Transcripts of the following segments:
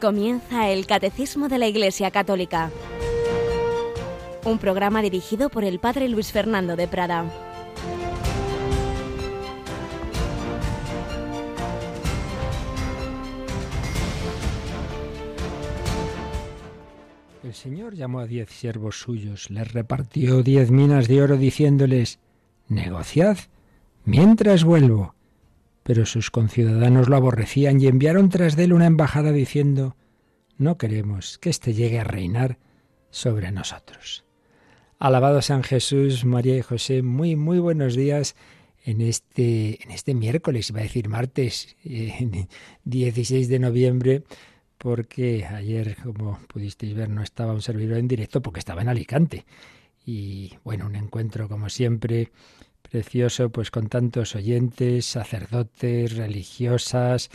Comienza el Catecismo de la Iglesia Católica, un programa dirigido por el Padre Luis Fernando de Prada. El Señor llamó a diez siervos suyos, les repartió diez minas de oro diciéndoles, negociad mientras vuelvo. Pero sus conciudadanos lo aborrecían y enviaron tras de él una embajada diciendo, no queremos que éste llegue a reinar sobre nosotros. Alabado San Jesús, María y José, muy, muy buenos días en este, en este miércoles, iba a decir martes, 16 de noviembre, porque ayer, como pudisteis ver, no estaba un servidor en directo porque estaba en Alicante. Y bueno, un encuentro como siempre precioso, pues con tantos oyentes, sacerdotes, religiosas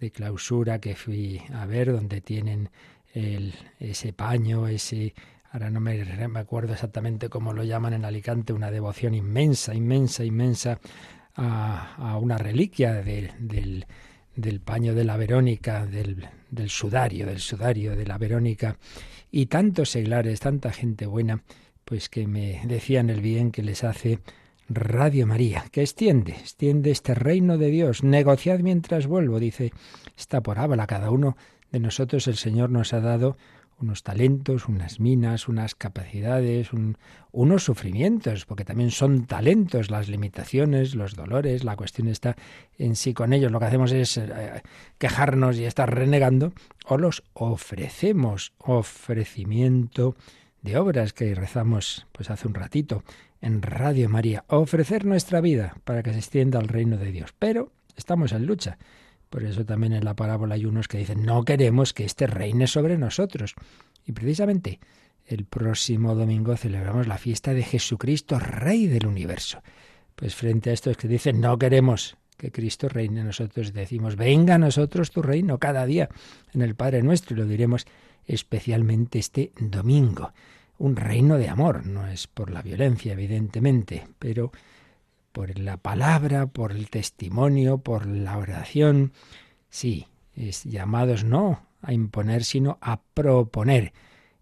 de clausura que fui a ver, donde tienen el, ese paño, ese, ahora no me, me, acuerdo exactamente cómo lo llaman en Alicante, una devoción inmensa, inmensa, inmensa a, a una reliquia de, del, del paño de la Verónica, del, del sudario, del sudario de la Verónica, y tantos seglares, tanta gente buena, pues que me decían el bien que les hace Radio María, que extiende, extiende este reino de Dios. Negociad mientras vuelvo, dice esta parábola. Cada uno de nosotros el Señor nos ha dado unos talentos, unas minas, unas capacidades, unos sufrimientos, porque también son talentos las limitaciones, los dolores, la cuestión está en sí con ellos. Lo que hacemos es eh, quejarnos y estar renegando, o los ofrecemos, ofrecimiento de obras que rezamos pues hace un ratito en Radio María, ofrecer nuestra vida para que se extienda el reino de Dios. Pero estamos en lucha. Por eso también en la parábola hay unos que dicen, no queremos que éste reine sobre nosotros. Y precisamente el próximo domingo celebramos la fiesta de Jesucristo, Rey del universo. Pues frente a estos que dicen, no queremos que Cristo reine, nosotros decimos, venga a nosotros tu reino cada día en el Padre nuestro, y lo diremos especialmente este domingo un reino de amor. No es por la violencia, evidentemente, pero por la palabra, por el testimonio, por la oración. Sí, es llamados no a imponer, sino a proponer.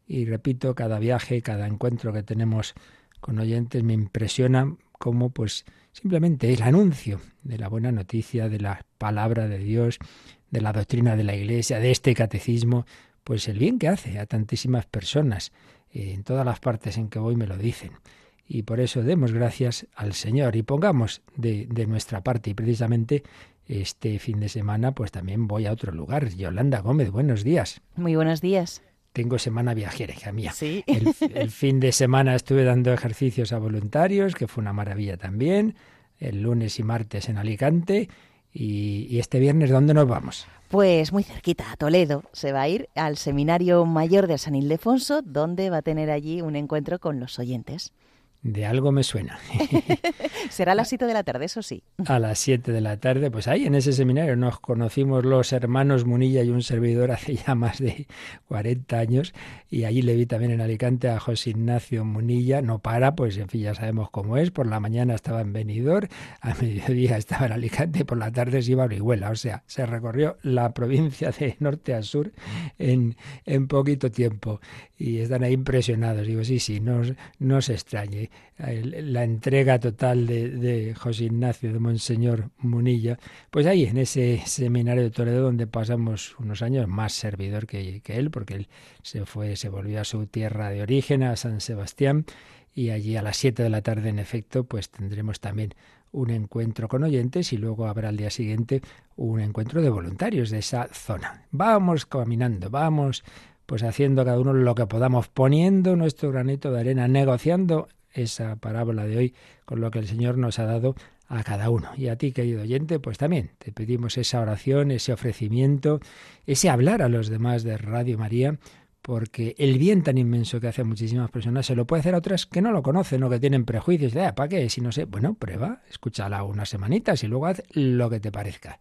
Y repito, cada viaje, cada encuentro que tenemos con oyentes me impresiona cómo pues simplemente el anuncio de la buena noticia, de la palabra de Dios, de la doctrina de la Iglesia, de este catecismo, pues el bien que hace a tantísimas personas en todas las partes en que voy me lo dicen. Y por eso demos gracias al Señor y pongamos de, de nuestra parte. Y precisamente este fin de semana pues también voy a otro lugar. Yolanda Gómez, buenos días. Muy buenos días. Tengo semana viajera, hija mía. Sí. El, el, fin de semana estuve dando ejercicios a voluntarios, que fue una maravilla también. El lunes y martes en Alicante. Y, y este viernes, ¿dónde nos vamos? Pues muy cerquita, a Toledo. Se va a ir al Seminario Mayor de San Ildefonso, donde va a tener allí un encuentro con los oyentes. De algo me suena. Será a las 7 de la tarde, eso sí. A las 7 de la tarde, pues ahí en ese seminario nos conocimos los hermanos Munilla y un servidor hace ya más de 40 años y allí le vi también en Alicante a José Ignacio Munilla, no para, pues en fin, ya sabemos cómo es, por la mañana estaba en Benidorm, a mediodía estaba en Alicante y por la tarde se iba a Orihuela, o sea, se recorrió la provincia de norte a sur en, en poquito tiempo y están ahí impresionados. Digo, sí, sí, no, no se extrañe la entrega total de, de, José Ignacio de Monseñor Munilla, pues ahí en ese seminario de Toledo donde pasamos unos años más servidor que, él, porque él se fue, se volvió a su tierra de origen, a San Sebastián, y allí a las 7 de la tarde, en efecto, pues tendremos también un encuentro con oyentes y luego habrá al día siguiente un encuentro de voluntarios de esa zona. Vamos caminando, vamos pues haciendo cada uno lo que podamos, poniendo nuestro granito de arena, negociando esa parábola de hoy con lo que el Señor nos ha dado a cada uno. Y a ti, querido oyente, pues también te pedimos esa oración, ese ofrecimiento, ese hablar a los demás de Radio María, porque el bien tan inmenso que hace muchísimas personas se lo puede hacer a otras que no lo conocen o que tienen prejuicios de, ah, ¿para qué? Si no sé, bueno, prueba, escúchala unas semanitas y luego haz lo que te parezca.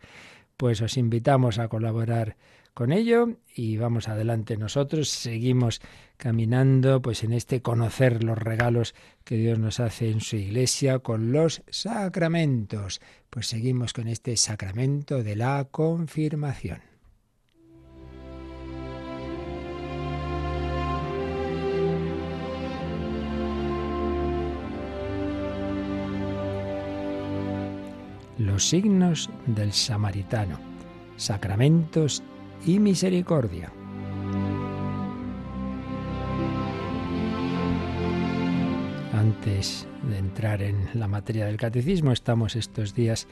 Pues os invitamos a colaborar con ello y vamos adelante nosotros, seguimos caminando pues en este conocer los regalos que Dios nos hace en su iglesia con los sacramentos. Pues seguimos con este sacramento de la confirmación. Los signos del samaritano, sacramentos y misericordia. Antes de entrar en la materia del catecismo, estamos estos días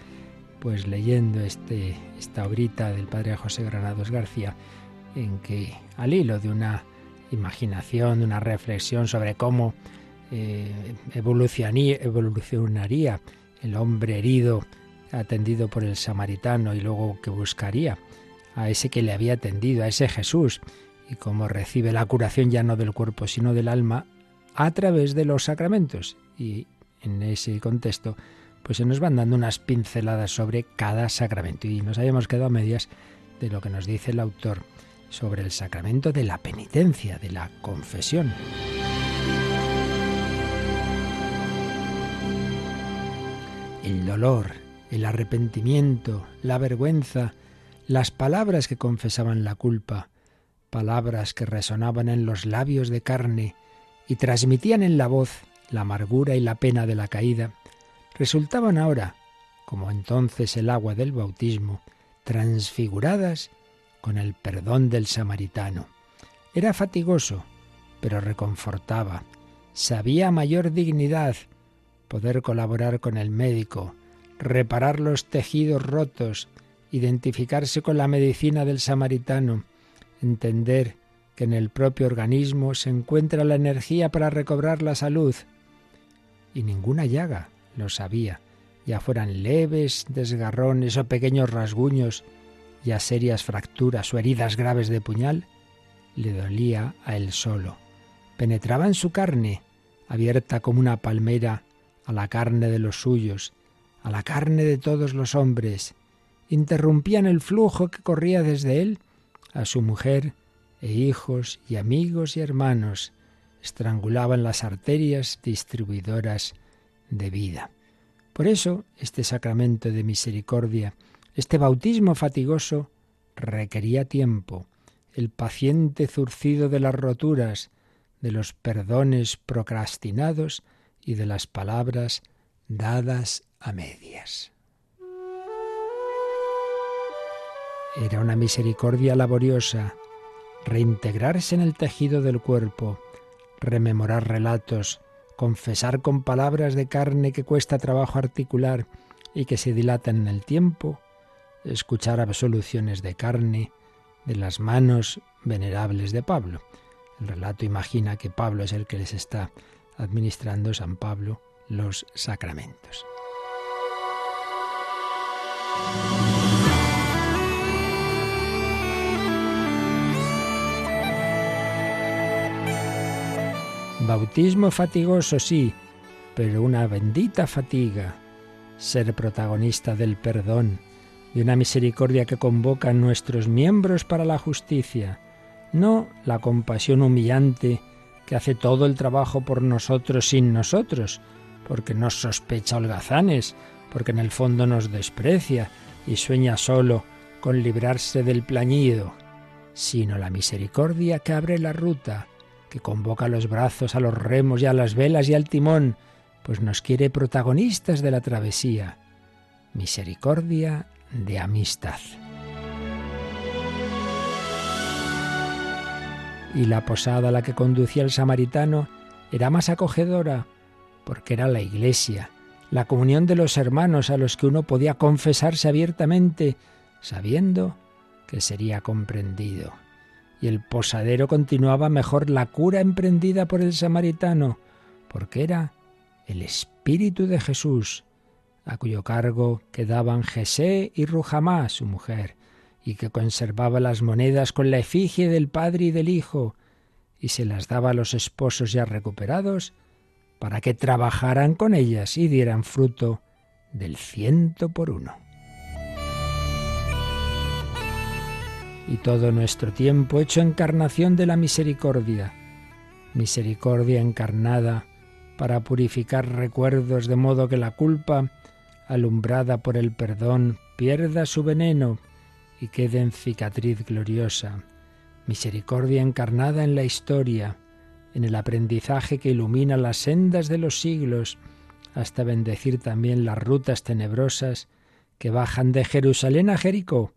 pues leyendo este, esta obrita del padre José Granados García, en que al hilo de una imaginación, de una reflexión sobre cómo eh, evolucionaría el hombre herido atendido por el samaritano y luego que buscaría a ese que le había atendido, a ese Jesús, y cómo recibe la curación ya no del cuerpo sino del alma a través de los sacramentos. Y en ese contexto pues se nos van dando unas pinceladas sobre cada sacramento y nos habíamos quedado a medias de lo que nos dice el autor sobre el sacramento de la penitencia, de la confesión. El dolor, el arrepentimiento, la vergüenza, las palabras que confesaban la culpa, palabras que resonaban en los labios de carne y transmitían en la voz la amargura y la pena de la caída, resultaban ahora, como entonces el agua del bautismo, transfiguradas con el perdón del samaritano. Era fatigoso, pero reconfortaba. Sabía mayor dignidad poder colaborar con el médico, reparar los tejidos rotos, identificarse con la medicina del samaritano, entender que en el propio organismo se encuentra la energía para recobrar la salud. Y ninguna llaga, lo sabía, ya fueran leves desgarrones o pequeños rasguños, ya serias fracturas o heridas graves de puñal, le dolía a él solo. Penetraba en su carne, abierta como una palmera a la carne de los suyos, a la carne de todos los hombres. Interrumpían el flujo que corría desde él a su mujer e hijos y amigos y hermanos. Estrangulaban las arterias distribuidoras de vida. Por eso, este sacramento de misericordia, este bautismo fatigoso, requería tiempo, el paciente zurcido de las roturas, de los perdones procrastinados y de las palabras dadas a medias. Era una misericordia laboriosa, reintegrarse en el tejido del cuerpo, rememorar relatos, confesar con palabras de carne que cuesta trabajo articular y que se dilatan en el tiempo, escuchar absoluciones de carne de las manos venerables de Pablo. El relato imagina que Pablo es el que les está administrando San Pablo los sacramentos. Bautismo fatigoso, sí, pero una bendita fatiga. Ser protagonista del perdón, de una misericordia que convoca a nuestros miembros para la justicia, no la compasión humillante que hace todo el trabajo por nosotros sin nosotros, porque nos sospecha holgazanes, porque en el fondo nos desprecia y sueña solo con librarse del plañido, sino la misericordia que abre la ruta, que convoca los brazos, a los remos y a las velas y al timón, pues nos quiere protagonistas de la travesía. Misericordia de amistad. Y la posada a la que conducía el samaritano era más acogedora, porque era la iglesia, la comunión de los hermanos a los que uno podía confesarse abiertamente, sabiendo que sería comprendido y el posadero continuaba mejor la cura emprendida por el samaritano, porque era el Espíritu de Jesús, a cuyo cargo quedaban Jesé y Rujamá, su mujer, y que conservaba las monedas con la efigie del Padre y del Hijo, y se las daba a los esposos ya recuperados, para que trabajaran con ellas y dieran fruto del ciento por uno. Y todo nuestro tiempo hecho encarnación de la misericordia, misericordia encarnada para purificar recuerdos de modo que la culpa, alumbrada por el perdón, pierda su veneno y quede en cicatriz gloriosa, misericordia encarnada en la historia, en el aprendizaje que ilumina las sendas de los siglos, hasta bendecir también las rutas tenebrosas que bajan de Jerusalén a Jericó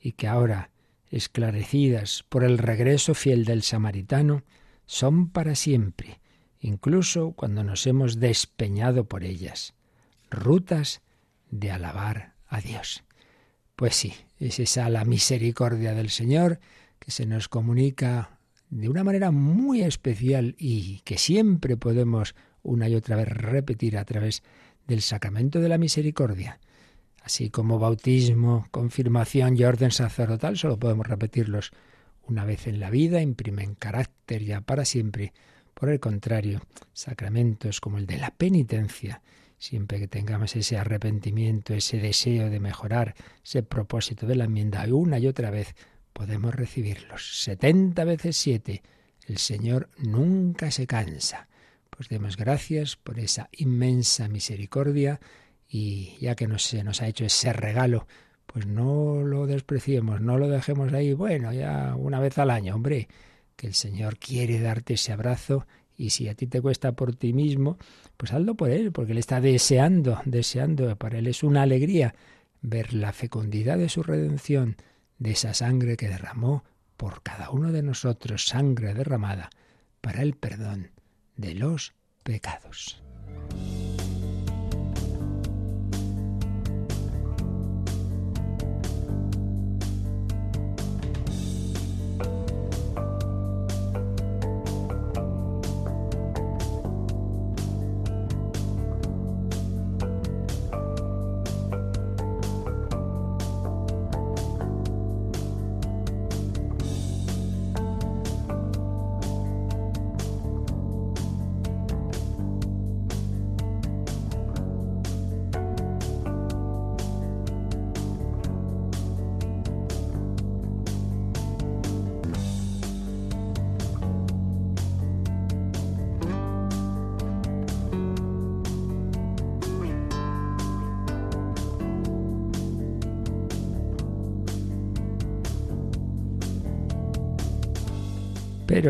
y que ahora, esclarecidas por el regreso fiel del samaritano, son para siempre, incluso cuando nos hemos despeñado por ellas. Rutas de alabar a Dios. Pues sí, es esa la misericordia del Señor que se nos comunica de una manera muy especial y que siempre podemos una y otra vez repetir a través del sacramento de la misericordia. Así como bautismo, confirmación y orden sacerdotal, solo podemos repetirlos una vez en la vida, imprimen carácter ya para siempre. Por el contrario, sacramentos como el de la penitencia, siempre que tengamos ese arrepentimiento, ese deseo de mejorar, ese propósito de la enmienda, una y otra vez podemos recibirlos. Setenta veces siete. El Señor nunca se cansa. Pues demos gracias por esa inmensa misericordia y ya que nos, se nos ha hecho ese regalo, pues no lo despreciemos, no lo dejemos ahí, bueno, ya una vez al año, hombre, que el Señor quiere darte ese abrazo y si a ti te cuesta por ti mismo, pues hazlo por Él, porque Él está deseando, deseando, para Él es una alegría ver la fecundidad de su redención, de esa sangre que derramó por cada uno de nosotros, sangre derramada para el perdón de los pecados.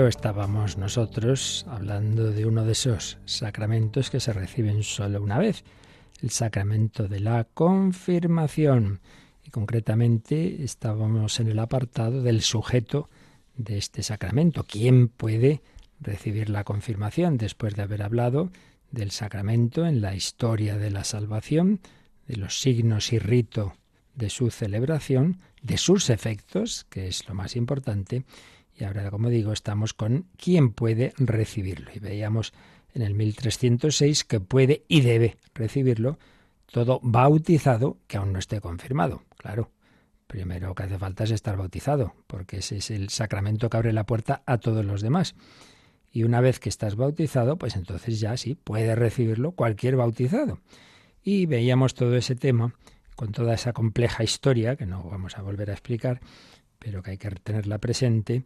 Estábamos nosotros hablando de uno de esos sacramentos que se reciben solo una vez, el sacramento de la confirmación. Y concretamente estábamos en el apartado del sujeto de este sacramento. ¿Quién puede recibir la confirmación después de haber hablado del sacramento en la historia de la salvación, de los signos y rito de su celebración, de sus efectos, que es lo más importante, y ahora, como digo, estamos con quién puede recibirlo. Y veíamos en el 1306 que puede y debe recibirlo todo bautizado que aún no esté confirmado. Claro, primero que hace falta es estar bautizado, porque ese es el sacramento que abre la puerta a todos los demás. Y una vez que estás bautizado, pues entonces ya sí, puede recibirlo cualquier bautizado. Y veíamos todo ese tema con toda esa compleja historia, que no vamos a volver a explicar, pero que hay que tenerla presente,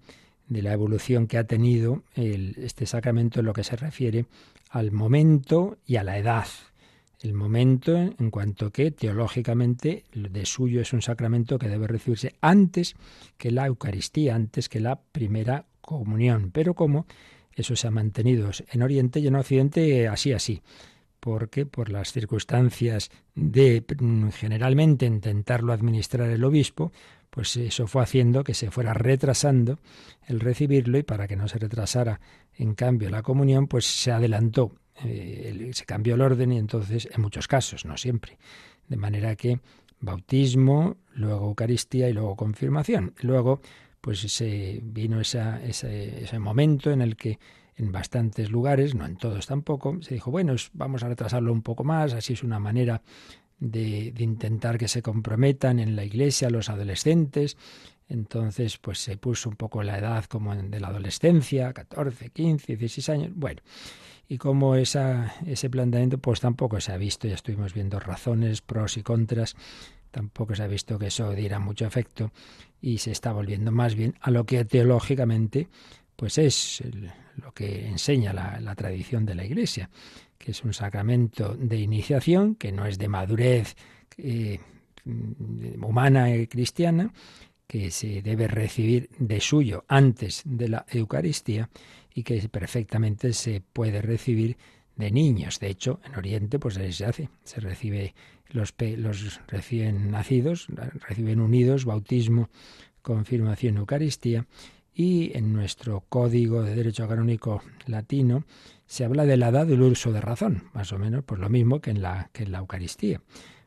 de la evolución que ha tenido este sacramento en lo que se refiere al momento y a la edad. El momento en cuanto que teológicamente de suyo es un sacramento que debe recibirse antes que la Eucaristía, antes que la primera comunión. Pero como eso se ha mantenido en Oriente y en Occidente así así porque por las circunstancias de mm, generalmente intentarlo administrar el obispo, pues eso fue haciendo que se fuera retrasando el recibirlo y para que no se retrasara en cambio la comunión, pues se adelantó, eh, se cambió el orden y entonces en muchos casos, no siempre, de manera que bautismo, luego Eucaristía y luego confirmación. Luego, pues se vino ese, ese momento en el que en bastantes lugares, no en todos tampoco, se dijo, bueno, vamos a retrasarlo un poco más, así es una manera de, intentar que se comprometan en la iglesia los adolescentes. Entonces, pues se puso un poco la edad como de la adolescencia, 14, 15, 16 años. Bueno, y como esa, ese planteamiento, pues tampoco se ha visto, ya estuvimos viendo razones, pros y contras, tampoco se ha visto que eso diera mucho efecto y se está volviendo más bien a lo que teológicamente pues es lo que enseña la, tradición de la Iglesia que es un sacramento de iniciación, que no es de madurez eh, humana y cristiana, que se debe recibir de suyo antes de la Eucaristía y que perfectamente se puede recibir de niños. De hecho, en Oriente pues se hace, se recibe los recién nacidos, reciben unidos bautismo, confirmación, Eucaristía y en nuestro código de derecho canónico latino se habla de la edad del uso de razón, más o menos pues lo mismo que en la, que en la Eucaristía.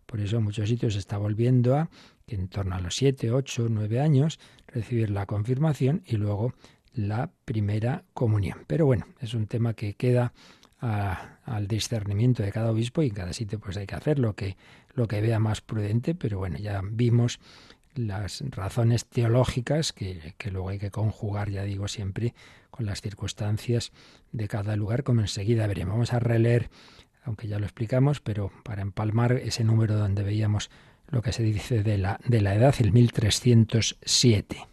Por eso en muchos sitios se está volviendo a que en torno a los 7, 8, 9 años recibir la confirmación y luego la primera comunión. Pero bueno, es un tema que queda al discernimiento de cada obispo y en cada sitio pues hay que hacer lo que, lo que vea más prudente, pero bueno, ya vimos las razones teológicas que, que, luego hay que conjugar, ya digo siempre, con las circunstancias de cada lugar, como enseguida veremos. Vamos a releer, aunque ya lo explicamos, pero para empalmar ese número donde veíamos lo que se dice de la, de la edad, el 1307.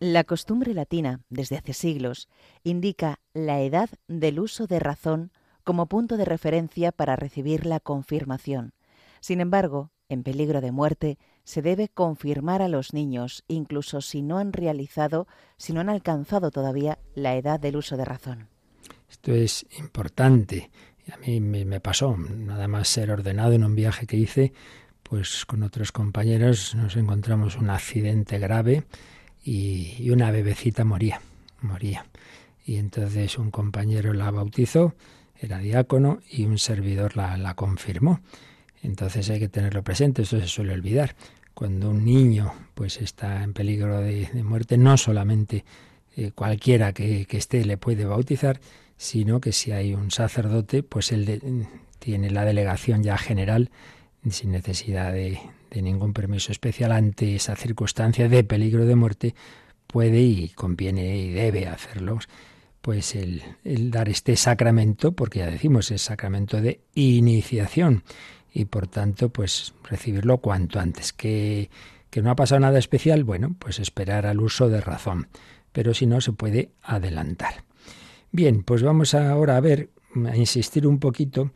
La costumbre latina, desde hace siglos, indica la edad del uso de razón como punto de referencia para recibir la confirmación. Sin embargo, en peligro de muerte, se debe confirmar a los niños, incluso si no han realizado, si no han alcanzado todavía la edad del uso de razón. Esto es importante. A mí me pasó, nada más ser ordenado en un viaje que hice, pues con otros compañeros nos encontramos un accidente grave y, una bebecita moría, moría. Y entonces un compañero la bautizó, era diácono, y un servidor la, la confirmó. Entonces hay que tenerlo presente, eso se suele olvidar. Cuando un niño pues está en peligro de, muerte, no solamente eh, cualquiera que, esté le puede bautizar, sino que si hay un sacerdote, pues él tiene la delegación ya general sin necesidad de, ningún permiso especial ante esa circunstancia de peligro de muerte, puede y conviene y debe hacerlo pues el, el, dar este sacramento, porque ya decimos, es sacramento de iniciación y por tanto pues recibirlo cuanto antes. Que, que no ha pasado nada especial, bueno, pues esperar al uso de razón, pero si no se puede adelantar. Bien, pues vamos ahora a ver, a insistir un poquito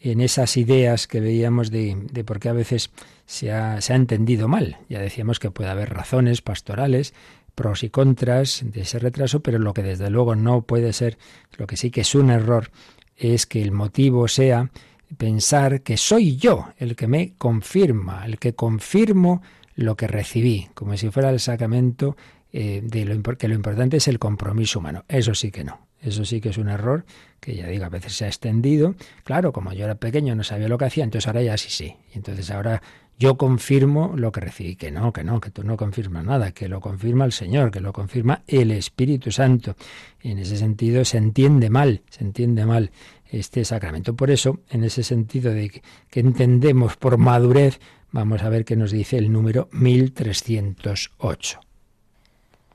en esas ideas que veíamos de, de por qué a veces se ha, se ha entendido mal. Ya decíamos que puede haber razones pastorales, pros y contras de ese retraso, pero lo que desde luego no puede ser, lo que sí que es un error, es que el motivo sea pensar que soy yo el que me confirma, el que confirmo lo que recibí, como si fuera el sacramento eh, de lo, que lo importante es el compromiso humano. Eso sí que no. Eso sí que es un error que ya digo, a veces se ha extendido. Claro, como yo era pequeño no sabía lo que hacía, entonces ahora ya sí sí. Y entonces ahora yo confirmo lo que recibí. Que no, que no, que tú no confirmas nada, que lo confirma el Señor, que lo confirma el Espíritu Santo. Y en ese sentido se entiende mal, se entiende mal este sacramento. Por eso, en ese sentido de que, entendemos por madurez, vamos a ver qué nos dice el número 1308.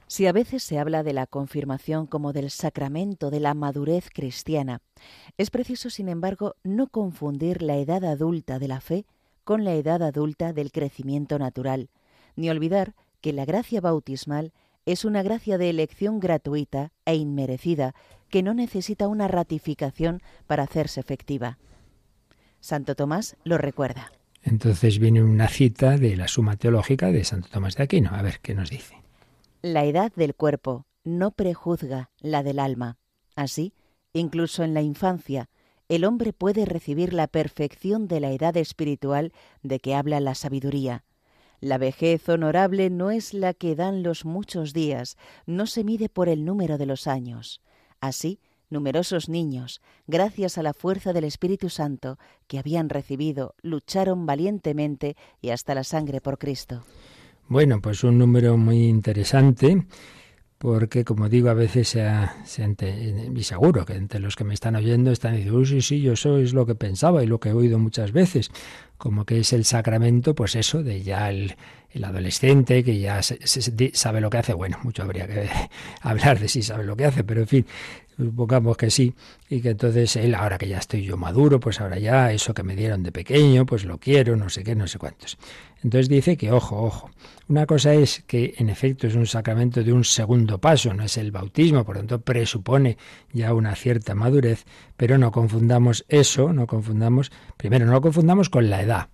Si a veces se habla de la confirmación como del sacramento de la madurez cristiana, es preciso, sin embargo, no confundir la edad adulta de la fe con la edad adulta del crecimiento natural, ni olvidar que la gracia bautismal es una gracia de elección gratuita e inmerecida que no necesita una ratificación para hacerse efectiva. Santo Tomás lo recuerda. Entonces viene una cita de la Suma Teológica de Santo Tomás de Aquino. A ver qué nos dice. La edad del cuerpo no prejuzga la del alma. Así, incluso en la infancia, el hombre puede recibir la perfección de la edad espiritual de que habla la sabiduría. La vejez honorable no es la que dan los muchos días, no se mide por el número de los años. Así, numerosos niños, gracias a la fuerza del Espíritu Santo que habían recibido, lucharon valientemente y hasta la sangre por Cristo. Bueno, pues un número muy interesante porque como digo, a veces se, ha, y seguro que entre los que me están oyendo están diciendo, sí, sí, yo soy lo que pensaba y lo que he oído muchas veces, como que es el sacramento, pues eso, de ya el, el adolescente que ya sabe lo que hace. Bueno, mucho habría que hablar de si sabe lo que hace, pero en fin, supongamos que sí, y que entonces él, ahora que ya estoy yo maduro, pues ahora ya eso que me dieron de pequeño, pues lo quiero, no sé qué, no sé cuántos. Entonces dice que, ojo, ojo, una cosa es que en efecto es un sacramento de un segundo paso, no es el bautismo, por lo tanto presupone ya una cierta madurez, pero no confundamos eso, no confundamos, primero no lo confundamos con la edad.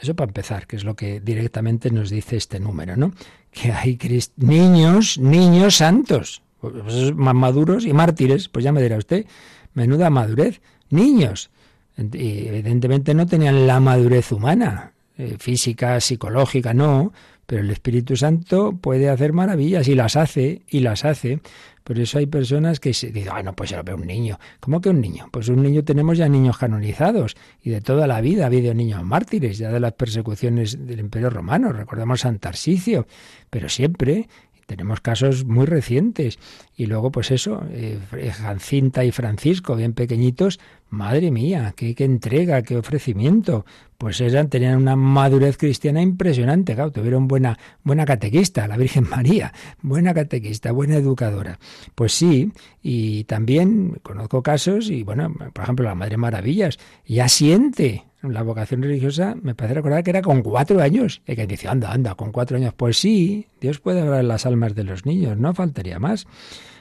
Eso para empezar, que es lo que directamente nos dice este número, ¿no? Que hay niños, niños santos, pues, más maduros y mártires, pues ya me dirá usted. menuda madurez. Niños. Y evidentemente no tenían la madurez humana, eh, física, psicológica, no, pero el Espíritu Santo puede hacer maravillas y las hace, y las hace. Por eso hay personas que se dicen, ay, no, pues yo veo un niño. ¿Cómo que un niño? Pues un niño tenemos ya niños canonizados y de toda la vida ha habido niños mártires, ya de las persecuciones del Imperio Romano. Recordemos San Tarsicio, pero siempre tenemos casos muy recientes. Y luego, pues eso, eh, Jacinta y Francisco, bien pequeñitos, madre mía, qué, entrega, qué ofrecimiento. Pues eran, tenían una madurez cristiana impresionante, claro, tuvieron buena, buena catequista, la Virgen María, buena catequista, buena educadora. Pues sí, y también conozco casos, y bueno, por ejemplo, la Madre Maravillas, ya siente la vocación religiosa, me parece recordar que era con cuatro años. Y que dice, anda, anda, con cuatro años. Pues sí, Dios puede hablar las almas de los niños, no faltaría más.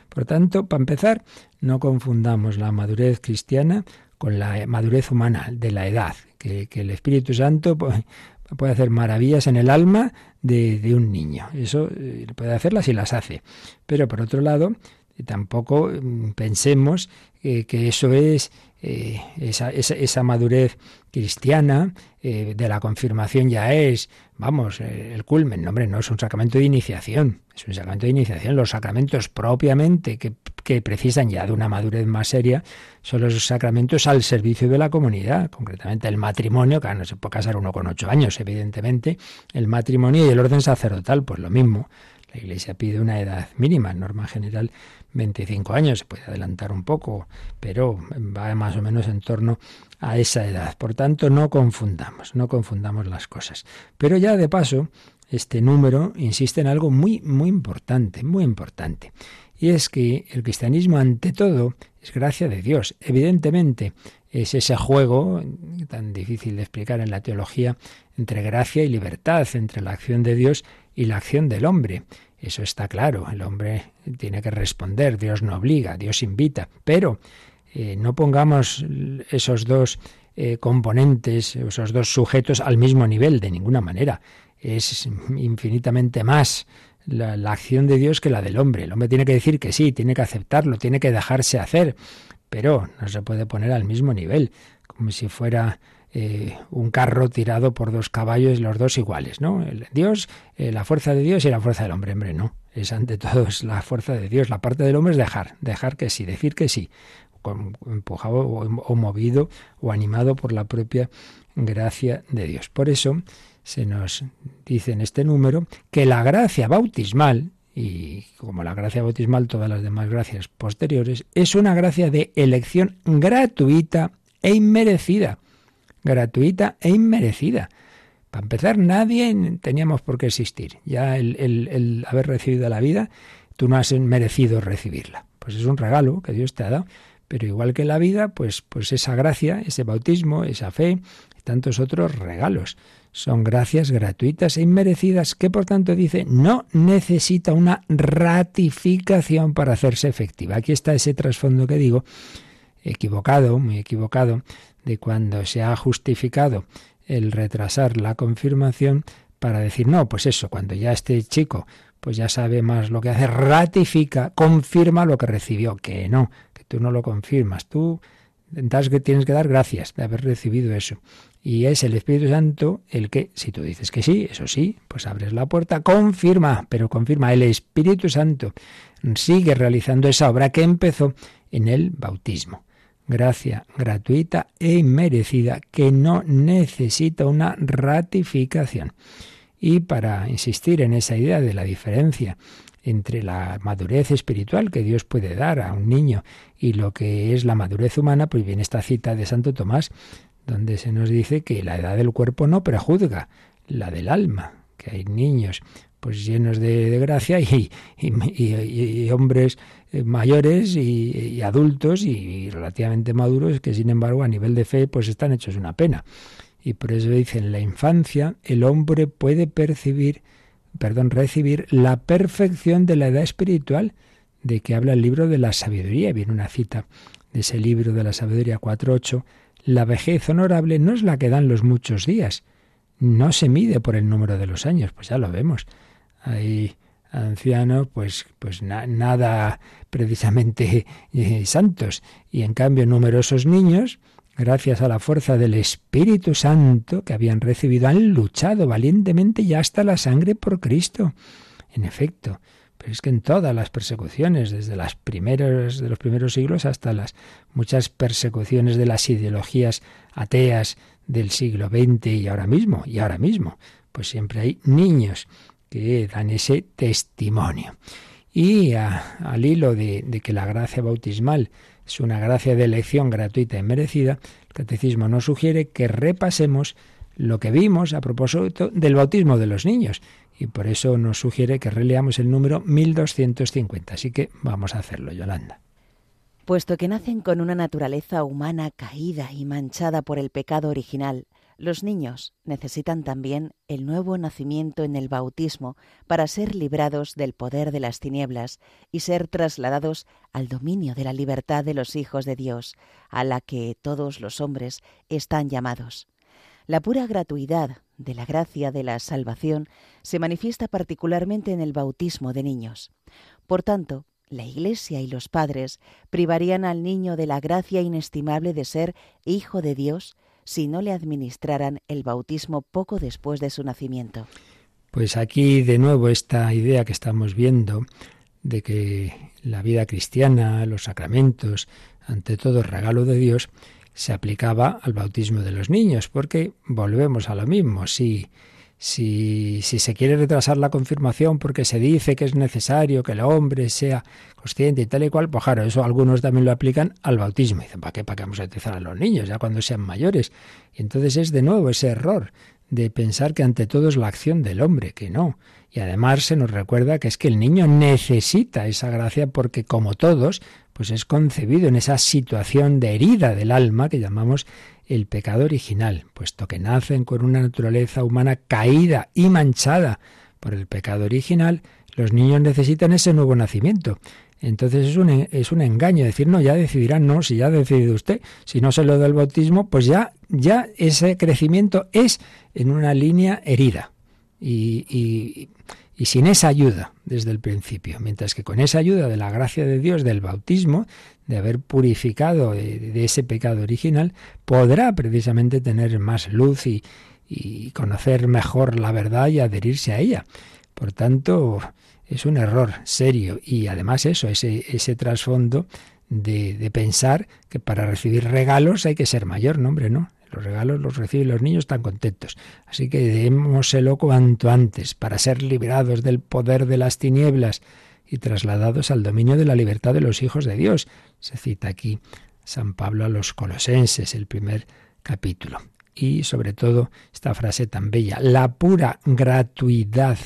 Por tanto, para empezar, no confundamos la madurez cristiana con la madurez humana de la edad, que, el Espíritu Santo puede, hacer maravillas en el alma de, un niño. Eso eh, puede hacerlas y las hace. Pero por otro lado, tampoco mm, pensemos que eso es eh, esa, esa, madurez cristiana eh, de la confirmación ya es, vamos, eh, el culmen. No, no es un sacramento de iniciación, es un sacramento de iniciación. Los sacramentos propiamente que, que precisan ya de una madurez más seria son los sacramentos al servicio de la comunidad, concretamente el matrimonio, que no se puede casar uno con ocho años, evidentemente, el matrimonio y el orden sacerdotal, pues lo mismo. La Iglesia pide una edad mínima, norma general 25 años, se puede adelantar un poco, pero va más o menos en torno a esa edad. Por tanto, no confundamos, no confundamos las cosas. Pero ya de paso, este número insiste en algo muy, muy importante, muy importante. Y es que el cristianismo, ante todo, es gracia de Dios. Evidentemente, es ese juego tan difícil de explicar en la teología entre gracia y libertad, entre la acción de Dios y la acción del hombre. Eso está claro, el hombre tiene que responder, Dios no obliga, Dios invita, pero eh, no pongamos esos dos eh, componentes, esos dos sujetos al mismo nivel, de ninguna manera. Es infinitamente más la, acción de Dios que la del hombre. El hombre tiene que decir que sí, tiene que aceptarlo, tiene que dejarse hacer, pero no se puede poner al mismo nivel, como si fuera eh, un carro tirado por dos caballos, los dos iguales, ¿no? El Dios, eh, la fuerza de Dios y la fuerza del hombre, hombre, no. Es ante todo es la fuerza de Dios. La parte del hombre es dejar, dejar que sí, decir que sí, empujado o, movido o animado por la propia gracia de Dios. Por eso se nos dice en este número que la gracia bautismal, y como la gracia bautismal todas las demás gracias posteriores, es una gracia de elección gratuita e inmerecida gratuita e inmerecida. Para empezar, nadie teníamos por qué existir. Ya el, haber recibido la vida, tú no has merecido recibirla. Pues es un regalo que Dios te ha dado. Pero igual que la vida, pues, pues esa gracia, ese bautismo, esa fe, y tantos otros regalos. Son gracias gratuitas e inmerecidas que por tanto dice no necesita una ratificación para hacerse efectiva. Aquí está ese trasfondo que digo, equivocado, muy equivocado, de cuando se ha justificado el retrasar la confirmación para decir, no, pues eso, cuando ya este chico pues ya sabe más lo que hace, ratifica, confirma lo que recibió, que no, que tú no lo confirmas, tú que tienes que dar gracias de haber recibido eso. Y es el Espíritu Santo el que, si tú dices que sí, eso sí, pues abres la puerta, confirma, pero confirma, el Espíritu Santo sigue realizando esa obra que empezó en el bautismo gracia gratuita e inmerecida que no necesita una ratificación. Y para insistir en esa idea de la diferencia entre la madurez espiritual que Dios puede dar a un niño y lo que es la madurez humana, pues viene esta cita de Santo Tomás, donde se nos dice que la edad del cuerpo no prejuzga la del alma, que hay niños pues llenos de, gracia y, hombres eh, mayores y, adultos y, relativamente maduros que sin embargo a nivel de fe pues están hechos una pena. Y por eso dice, en la infancia el hombre puede percibir, perdón, recibir la perfección de la edad espiritual de que habla el libro de la sabiduría. Viene una cita de ese libro de la sabiduría 4.8. La vejez honorable no es la que dan los muchos días, no se mide por el número de los años, pues ya lo vemos. Hay ancianos, pues, pues nada precisamente eh, santos. Y en cambio numerosos niños, gracias a la fuerza del Espíritu Santo que habían recibido, han luchado valientemente y hasta la sangre por Cristo. En efecto, pero es que en todas las persecuciones, desde las primeras de los primeros siglos hasta las muchas persecuciones de las ideologías ateas del siglo XX y ahora mismo, y ahora mismo, pues siempre hay niños que dan ese testimonio. Y al hilo de, que la gracia bautismal es una gracia de elección gratuita y merecida, el catecismo nos sugiere que repasemos lo que vimos a propósito del bautismo de los niños. Y por eso nos sugiere que releamos el número 1250. Así que vamos a hacerlo, Yolanda. Puesto que nacen con una naturaleza humana caída y manchada por el pecado original, los niños necesitan también el nuevo nacimiento en el bautismo para ser librados del poder de las tinieblas y ser trasladados al dominio de la libertad de los hijos de Dios, a la que todos los hombres están llamados. La pura gratuidad de la gracia de la salvación se manifiesta particularmente en el bautismo de niños. Por tanto, la Iglesia y los padres privarían al niño de la gracia inestimable de ser hijo de Dios si no le administraran el bautismo poco después de su nacimiento. Pues aquí de nuevo esta idea que estamos viendo de que la vida cristiana, los sacramentos, ante todo regalo de Dios, se aplicaba al bautismo de los niños, porque volvemos a lo mismo. Si si, si se quiere retrasar la confirmación porque se dice que es necesario que el hombre sea consciente y tal y cual, pues claro, eso algunos también lo aplican al bautismo. Dicen, ¿para qué? ¿Para qué vamos a utilizar a los niños ya cuando sean mayores? Y entonces es de nuevo ese error de pensar que ante todo es la acción del hombre, que no. Y además se nos recuerda que es que el niño necesita esa gracia porque como todos, pues es concebido en esa situación de herida del alma que llamamos el pecado original, puesto que nacen con una naturaleza humana caída y manchada por el pecado original, los niños necesitan ese nuevo nacimiento. Entonces es un, es un engaño decir, no, ya decidirán, no, si ya ha decidido usted, si no se lo da el bautismo, pues ya, ya ese crecimiento es en una línea herida. Y, y, y sin esa ayuda desde el principio. Mientras que con esa ayuda de la gracia de Dios, del bautismo, de haber purificado de, ese pecado original, podrá precisamente tener más luz y, conocer mejor la verdad y adherirse a ella. Por tanto, es un error serio y además eso, ese, ese trasfondo de, de, pensar que para recibir regalos hay que ser mayor, no hombre, no. Los regalos los reciben los niños tan contentos. Así que démoselo cuanto antes para ser liberados del poder de las tinieblas y trasladados al dominio de la libertad de los hijos de Dios. Se cita aquí San Pablo a los colosenses, el primer capítulo. Y sobre todo esta frase tan bella, la pura gratuidad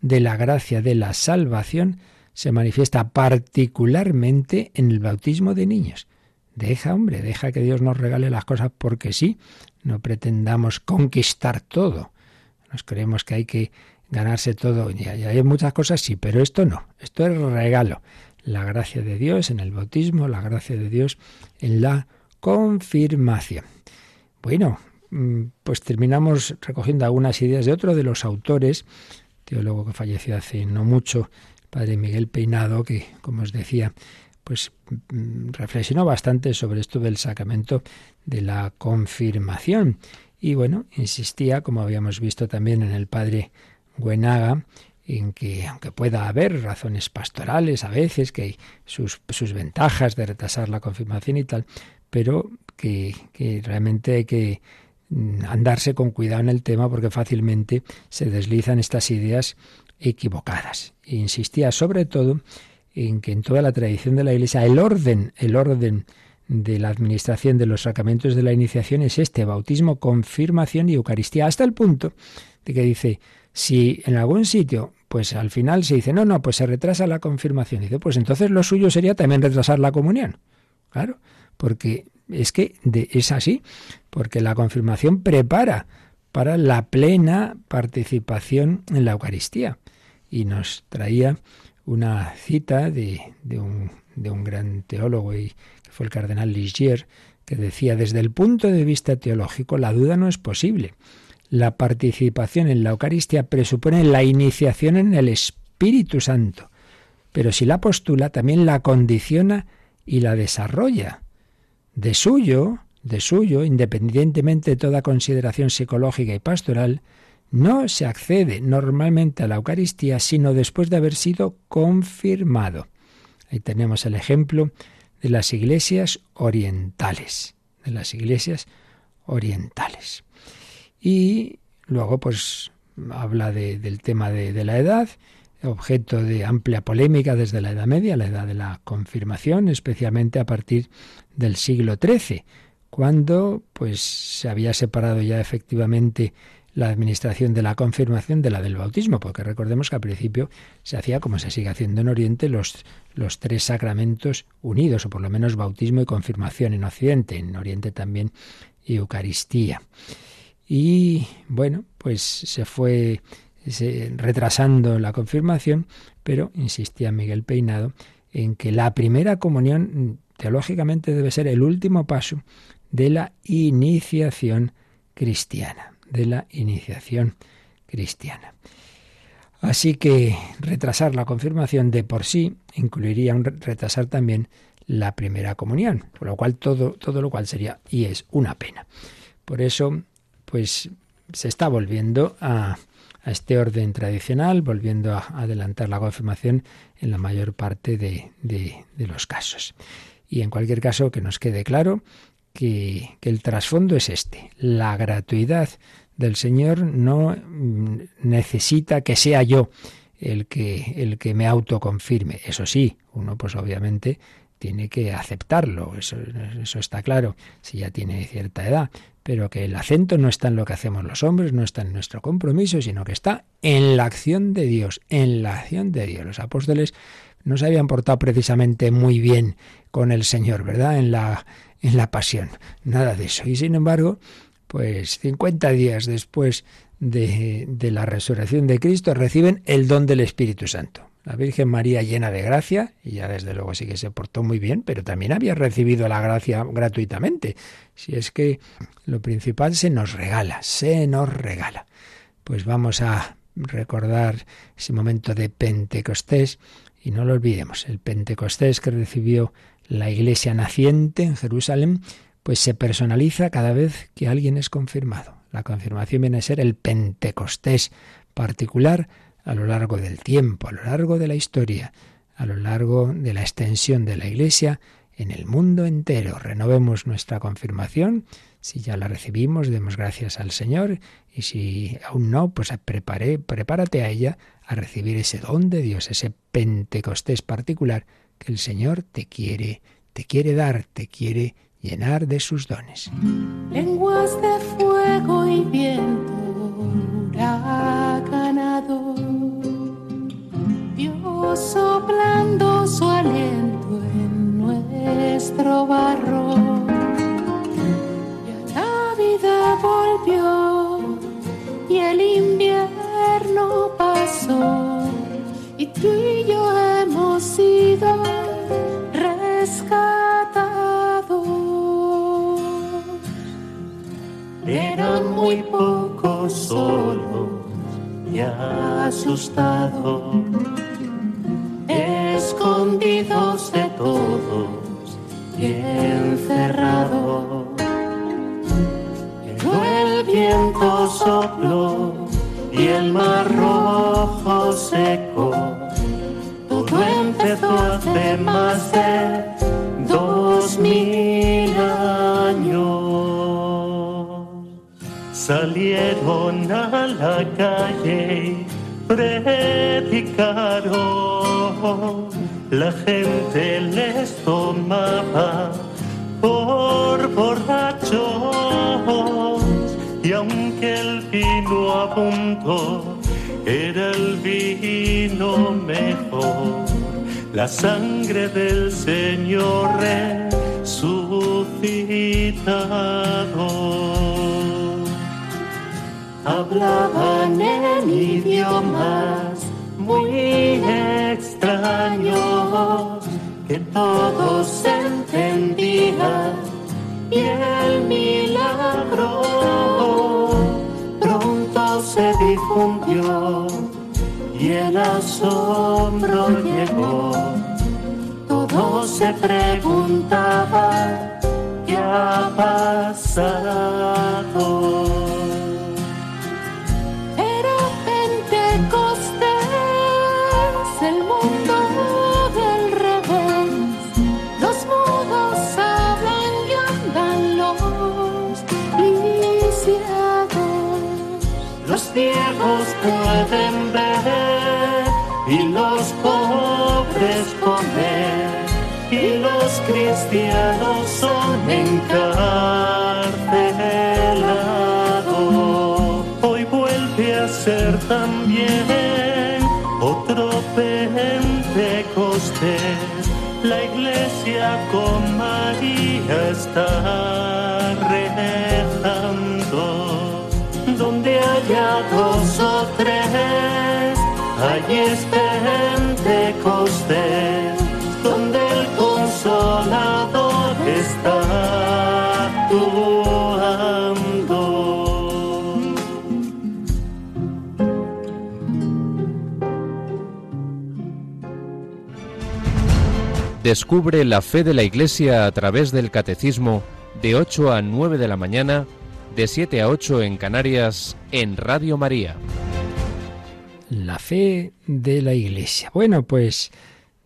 de la gracia de la salvación se manifiesta particularmente en el bautismo de niños. Deja, hombre, deja que Dios nos regale las cosas porque sí, no pretendamos conquistar todo. Nos creemos que hay que ganarse todo. Y hay muchas cosas, sí, pero esto no. Esto es regalo. La gracia de Dios en el bautismo, la gracia de Dios en la confirmación. Bueno, mm, pues terminamos recogiendo algunas ideas de otro de los autores, teólogo que falleció hace no mucho, padre Miguel Peinado, que, como os decía, pues mm, reflexionó bastante sobre esto del sacramento de la confirmación. Y bueno, insistía, como habíamos visto también en el padre Buenaga, en que aunque pueda haber razones pastorales a veces, que hay sus, sus ventajas de retrasar la confirmación y tal, pero que, que realmente hay que andarse con cuidado en el tema porque fácilmente se deslizan estas ideas equivocadas. E insistía sobre todo en que en toda la tradición de la Iglesia el orden, el orden de la administración de los sacramentos de la iniciación es este, bautismo, confirmación y Eucaristía, hasta el punto de que dice, si en algún sitio, pues al final se dice, no, no, pues se retrasa la confirmación. dice, pues entonces lo suyo sería también retrasar la comunión. Claro, porque es que es así, porque la confirmación prepara para la plena participación en la Eucaristía. Y nos traía una cita de, de, un, de un, gran teólogo y que fue el cardenal Ligier, que decía, desde el punto de vista teológico, la duda no es posible la participación en la Eucaristía presupone la iniciación en el Espíritu Santo. Pero si la postula, también la condiciona y la desarrolla. De suyo, de suyo, independientemente de toda consideración psicológica y pastoral, no se accede normalmente a la Eucaristía sino después de haber sido confirmado. Ahí tenemos el ejemplo de las iglesias orientales, de las iglesias orientales. Y luego, pues, habla del tema de, de la edad, objeto de amplia polémica desde la Edad Media, la edad de la confirmación, especialmente a partir del siglo XIII, cuando pues se había separado ya efectivamente la administración de la confirmación de la del bautismo, porque recordemos que al principio se hacía, como se sigue haciendo en Oriente, los, los tres sacramentos unidos, o por lo menos bautismo y confirmación en Occidente, en Oriente también Eucaristía. Y bueno, pues se fue retrasando la confirmación, pero insistía Miguel Peinado en que la primera comunión teológicamente debe ser el último paso de la iniciación cristiana, de la iniciación cristiana. Así que retrasar la confirmación de por sí incluiría un retrasar también la primera comunión, por lo cual todo, todo lo cual sería y es una pena. Por eso, pues se está volviendo a, a este orden tradicional, volviendo a adelantar la confirmación en la mayor parte de, de, los casos. Y en cualquier caso, que nos quede claro que, que el trasfondo es este. La gratuidad del Señor no mm, necesita que sea yo el que, el que me autoconfirme. Eso sí, uno pues obviamente tiene que aceptarlo, eso, eso está claro, si ya tiene cierta edad, pero que el acento no está en lo que hacemos los hombres, no está en nuestro compromiso, sino que está en la acción de Dios, en la acción de Dios. Los apóstoles no se habían portado precisamente muy bien con el Señor, ¿verdad? En la, en la pasión, nada de eso. Y sin embargo, pues 50 días después de, de la resurrección de Cristo reciben el don del Espíritu Santo. La Virgen María llena de gracia, y ya desde luego sí que se portó muy bien, pero también había recibido la gracia gratuitamente. Si es que lo principal se nos regala, se nos regala. Pues vamos a recordar ese momento de Pentecostés y no lo olvidemos, el Pentecostés que recibió la iglesia naciente en Jerusalén, pues se personaliza cada vez que alguien es confirmado. La confirmación viene a ser el Pentecostés particular a lo largo del tiempo, a lo largo de la historia, a lo largo de la extensión de la Iglesia en el mundo entero. Renovemos nuestra confirmación. Si ya la recibimos, demos gracias al Señor. Y si aún no, pues prepárate a ella a recibir ese don de Dios, ese Pentecostés particular que el Señor te quiere, te quiere dar, te quiere llenar de sus dones. Lenguas de fuego y viento soplando su aliento en nuestro barro. Y la vida volvió y el invierno pasó y tú y yo hemos sido rescatados. Eran muy pocos solos y asustados, escondidos de todos y encerrados. Llegó el viento sopló y el mar rojo secó. Todo empezó hace más de dos mil años salieron a la calle y predicaron. La gente les tomaba por borrachos y aunque el vino abundó, era el vino mejor. La sangre del Señor resucitado hablaban en idiomas muy extraños que todos entendían y el milagro pronto se difundió y el asombro llegó. Todos se preguntaban qué ha pasado. Pueden ver y los pobres comer. Y los cristianos son encarcelados. Hoy vuelve a ser también otro Pentecostés. La iglesia con María está rezando. Donde haya dos tres, allí es Pentecostés. Donde el consolador está actuando. Descubre la fe de la Iglesia a través del Catecismo de 8 a 9 de la mañana, de 7 a 8 en Canarias, en Radio María. La fe de la Iglesia. Bueno, pues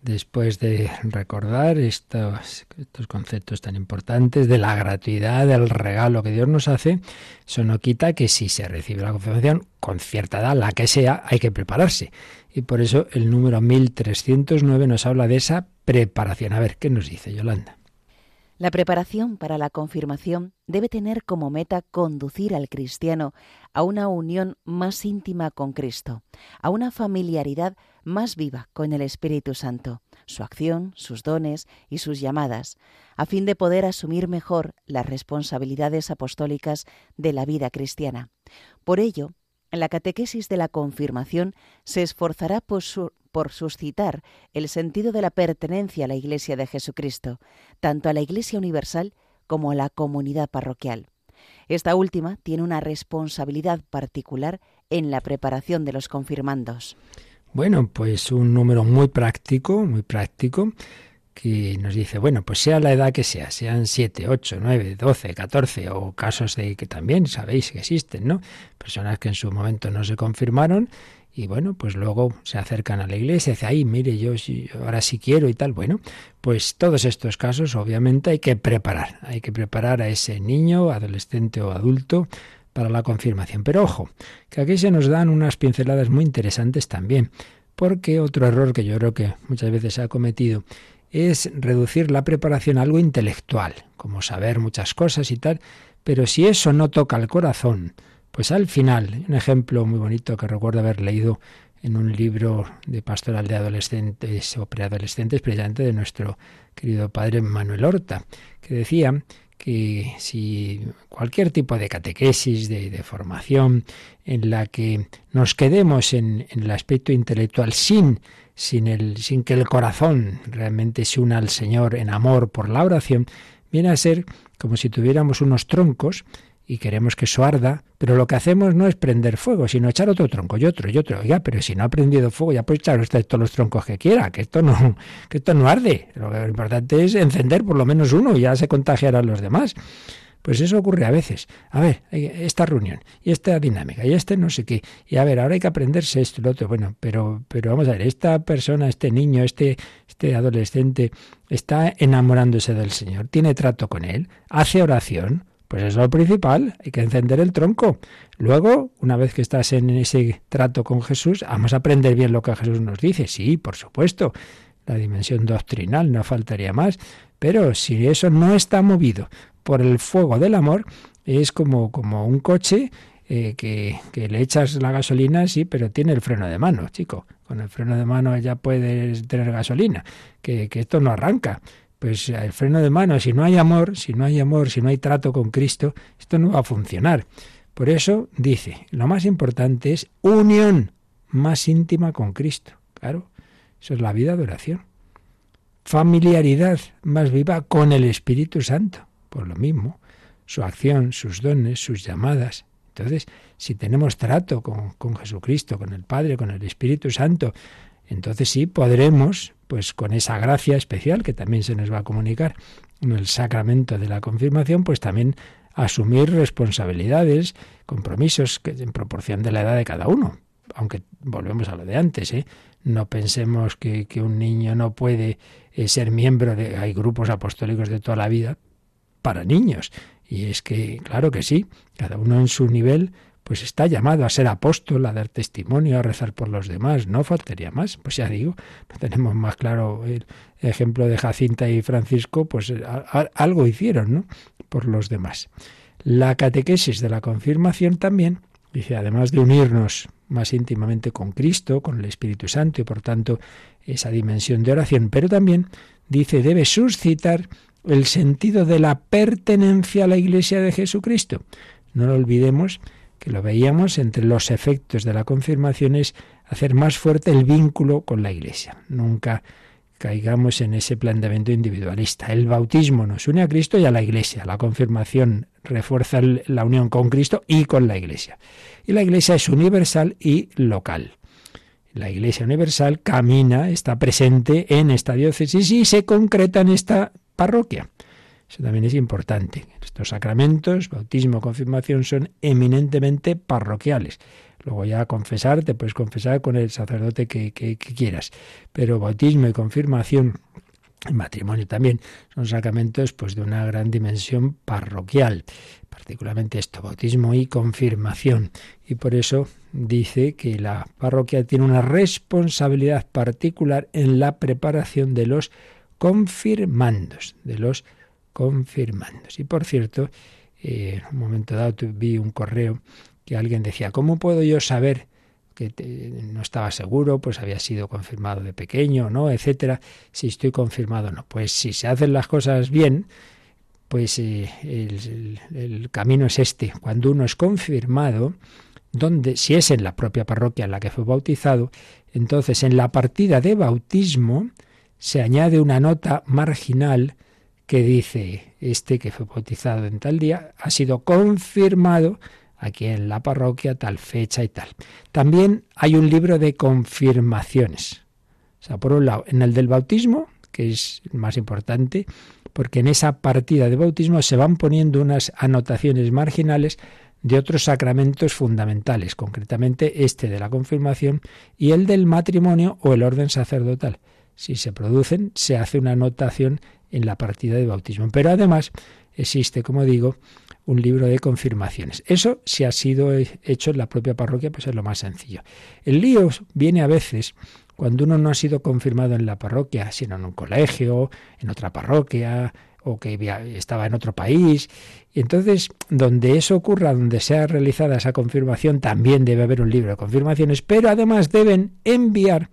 después de recordar estos, conceptos tan importantes de la gratuidad, del regalo que Dios nos hace, eso no quita que si se recibe la confirmación con cierta edad, la que sea, hay que prepararse. Y por eso el número 1309 nos habla de esa preparación. A ver, ¿qué nos dice Yolanda? La preparación para la confirmación debe tener como meta conducir al cristiano a una unión más íntima con Cristo, a una familiaridad más viva con el Espíritu Santo, su acción, sus dones y sus llamadas, a fin de poder asumir mejor las responsabilidades apostólicas de la vida cristiana. Por ello, la catequesis de la confirmación se esforzará por, su, por, suscitar el sentido de la pertenencia a la Iglesia de Jesucristo, tanto a la Iglesia universal como a la comunidad parroquial. Esta última tiene una responsabilidad particular en la preparación de los confirmandos. Bueno, pues un número muy práctico, muy práctico, que nos dice, bueno, pues sea la edad que sea, sean 7, 8, 9, 12, 14 o casos de que también sabéis que existen, ¿no? Personas que en su momento no se confirmaron y bueno, pues luego se acercan a la iglesia y dicen, ay, mire, yo, yo ahora sí quiero y tal. Bueno, pues todos estos casos obviamente hay que preparar, hay que preparar a ese niño, adolescente o adulto para la confirmación. Pero ojo, que aquí se nos dan unas pinceladas muy interesantes también, porque otro error que yo creo que muchas veces se ha cometido es reducir la preparación a algo intelectual, como saber muchas cosas y tal, pero si eso no toca el corazón, pues al final, un ejemplo muy bonito que recuerdo haber leído en un libro de pastoral de adolescentes o preadolescentes, precisamente de nuestro querido padre Manuel Horta, que decía que si cualquier tipo de catequesis, de, formación, en la que nos quedemos en, en el aspecto intelectual sin sin, el, sin que el corazón realmente se una al Señor en amor por la oración, viene a ser como si tuviéramos unos troncos y queremos que eso arda, pero lo que hacemos no es prender fuego, sino echar otro tronco y otro y otro. Oiga, pero si no ha prendido fuego, ya puede echar usted todos los troncos que quiera, que esto no, que esto no arde. Lo importante es encender por lo menos uno y ya se contagiarán los demás. Pues eso ocurre a veces. A ver, esta reunión y esta dinámica y este no sé qué. Y a ver, ahora hay que aprenderse esto y lo otro. Bueno, pero, pero vamos a ver, esta persona, este niño, este, este adolescente está enamorándose del Señor, tiene trato con Él, hace oración. Pues eso es lo principal, hay que encender el tronco. Luego, una vez que estás en ese trato con Jesús, vamos a aprender bien lo que Jesús nos dice. Sí, por supuesto, la dimensión doctrinal, no faltaría más. Pero si eso no está movido por el fuego del amor, es como, como un coche eh, que, que, le echas la gasolina, sí, pero tiene el freno de mano, chico. Con el freno de mano ya puedes tener gasolina, que, que esto no arranca. Pues el freno de mano, si no hay amor, si no hay amor, si no hay trato con Cristo, esto no va a funcionar. Por eso dice, lo más importante es unión más íntima con Cristo. Claro, eso es la vida de oración. Familiaridad más viva con el Espíritu Santo. Por lo mismo, su acción, sus dones, sus llamadas, Entonces, si tenemos trato con, con Jesucristo, con el Padre, con el Espíritu Santo, entonces sí podremos, pues con esa gracia especial que también se nos va a comunicar en el sacramento de la confirmación, pues también asumir responsabilidades, compromisos que en proporción de la edad de cada uno. Aunque volvemos a lo de antes, ¿eh? no pensemos que, un niño no puede eh, ser miembro de... Hay grupos apostólicos de toda la vida para niños. Y es que, claro que sí, cada uno en su nivel pues está llamado a ser apóstol, a dar testimonio, a rezar por los demás, no faltaría más. Pues ya digo, no tenemos más claro el ejemplo de Jacinta y Francisco, pues algo hicieron, ¿no? Por los demás. La catequesis de la confirmación también, dice, además de unirnos más íntimamente con Cristo, con el Espíritu Santo y por tanto esa dimensión de oración, pero también dice, debe suscitar el sentido de la pertenencia a la Iglesia de Jesucristo. No lo olvidemos que lo veíamos entre los efectos de la confirmación es hacer más fuerte el vínculo con la Iglesia. Nunca caigamos en ese planteamiento individualista. El bautismo nos une a Cristo y a la Iglesia. La confirmación refuerza la unión con Cristo y con la Iglesia. Y la Iglesia es universal y local. La Iglesia universal camina, está presente en esta diócesis y se concreta en esta parroquia. Eso también es importante. Estos sacramentos, bautismo, confirmación, son eminentemente parroquiales. Luego ya confesar, te puedes confesar con el sacerdote que, quieras. Pero bautismo y confirmación, matrimonio también, son sacramentos pues de una gran dimensión parroquial. Particularmente esto, bautismo y confirmación. Y por eso dice que la parroquia tiene una responsabilidad particular en la preparación de los confirmandos, de los confirmando. Y por cierto, eh, en un momento dado vi un correo que alguien decía, ¿cómo puedo yo saber que no estaba seguro, pues había sido confirmado de pequeño, ¿no? etcétera, si estoy confirmado o no. Pues si se hacen las cosas bien, pues eh, el, camino es este. Cuando uno es confirmado, donde, si es en la propia parroquia en la que fue bautizado, entonces en la partida de bautismo se añade una nota marginal que dice, este que fue bautizado en tal día ha sido confirmado aquí en la parroquia, tal fecha y tal. También hay un libro de confirmaciones. O sea, por un lado, en el del bautismo, que es más importante, porque en esa partida de bautismo se van poniendo unas anotaciones marginales de otros sacramentos fundamentales, concretamente este de la confirmación y el del matrimonio o el orden sacerdotal. Si se producen, se hace una anotación en la partida de bautismo. Pero además existe, como digo, un libro de confirmaciones. Eso, si ha sido hecho en la propia parroquia, pues es lo más sencillo. El lío viene a veces cuando uno no ha sido confirmado en la parroquia, sino en un colegio, en otra parroquia, o que estaba en otro país. Y entonces, donde eso ocurra, donde sea realizada esa confirmación, también debe haber un libro de confirmaciones, pero además deben enviar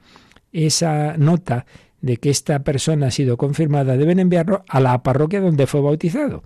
esa nota de que esta persona ha sido confirmada, deben enviarlo a la parroquia donde fue bautizado.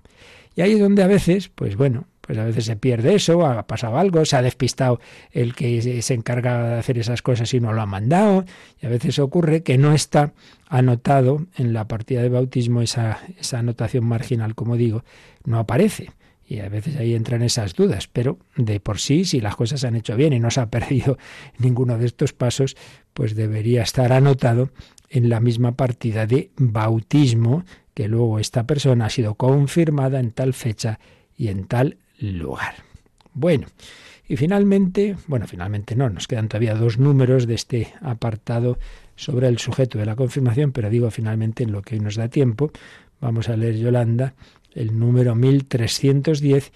Y ahí es donde a veces, pues bueno, pues a veces se pierde eso, ha pasado algo, se ha despistado el que se encarga de hacer esas cosas y no lo ha mandado, y a veces ocurre que no está anotado en la partida de bautismo esa, esa anotación marginal, como digo, no aparece. Y a veces ahí entran esas dudas, pero de por sí, si las cosas se han hecho bien y no se ha perdido ninguno de estos pasos, pues debería estar anotado en la misma partida de bautismo que luego esta persona ha sido confirmada en tal fecha y en tal lugar. Bueno, y finalmente, bueno, finalmente no, nos quedan todavía dos números de este apartado sobre el sujeto de la confirmación, pero digo finalmente en lo que hoy nos da tiempo, vamos a leer Yolanda el número 1310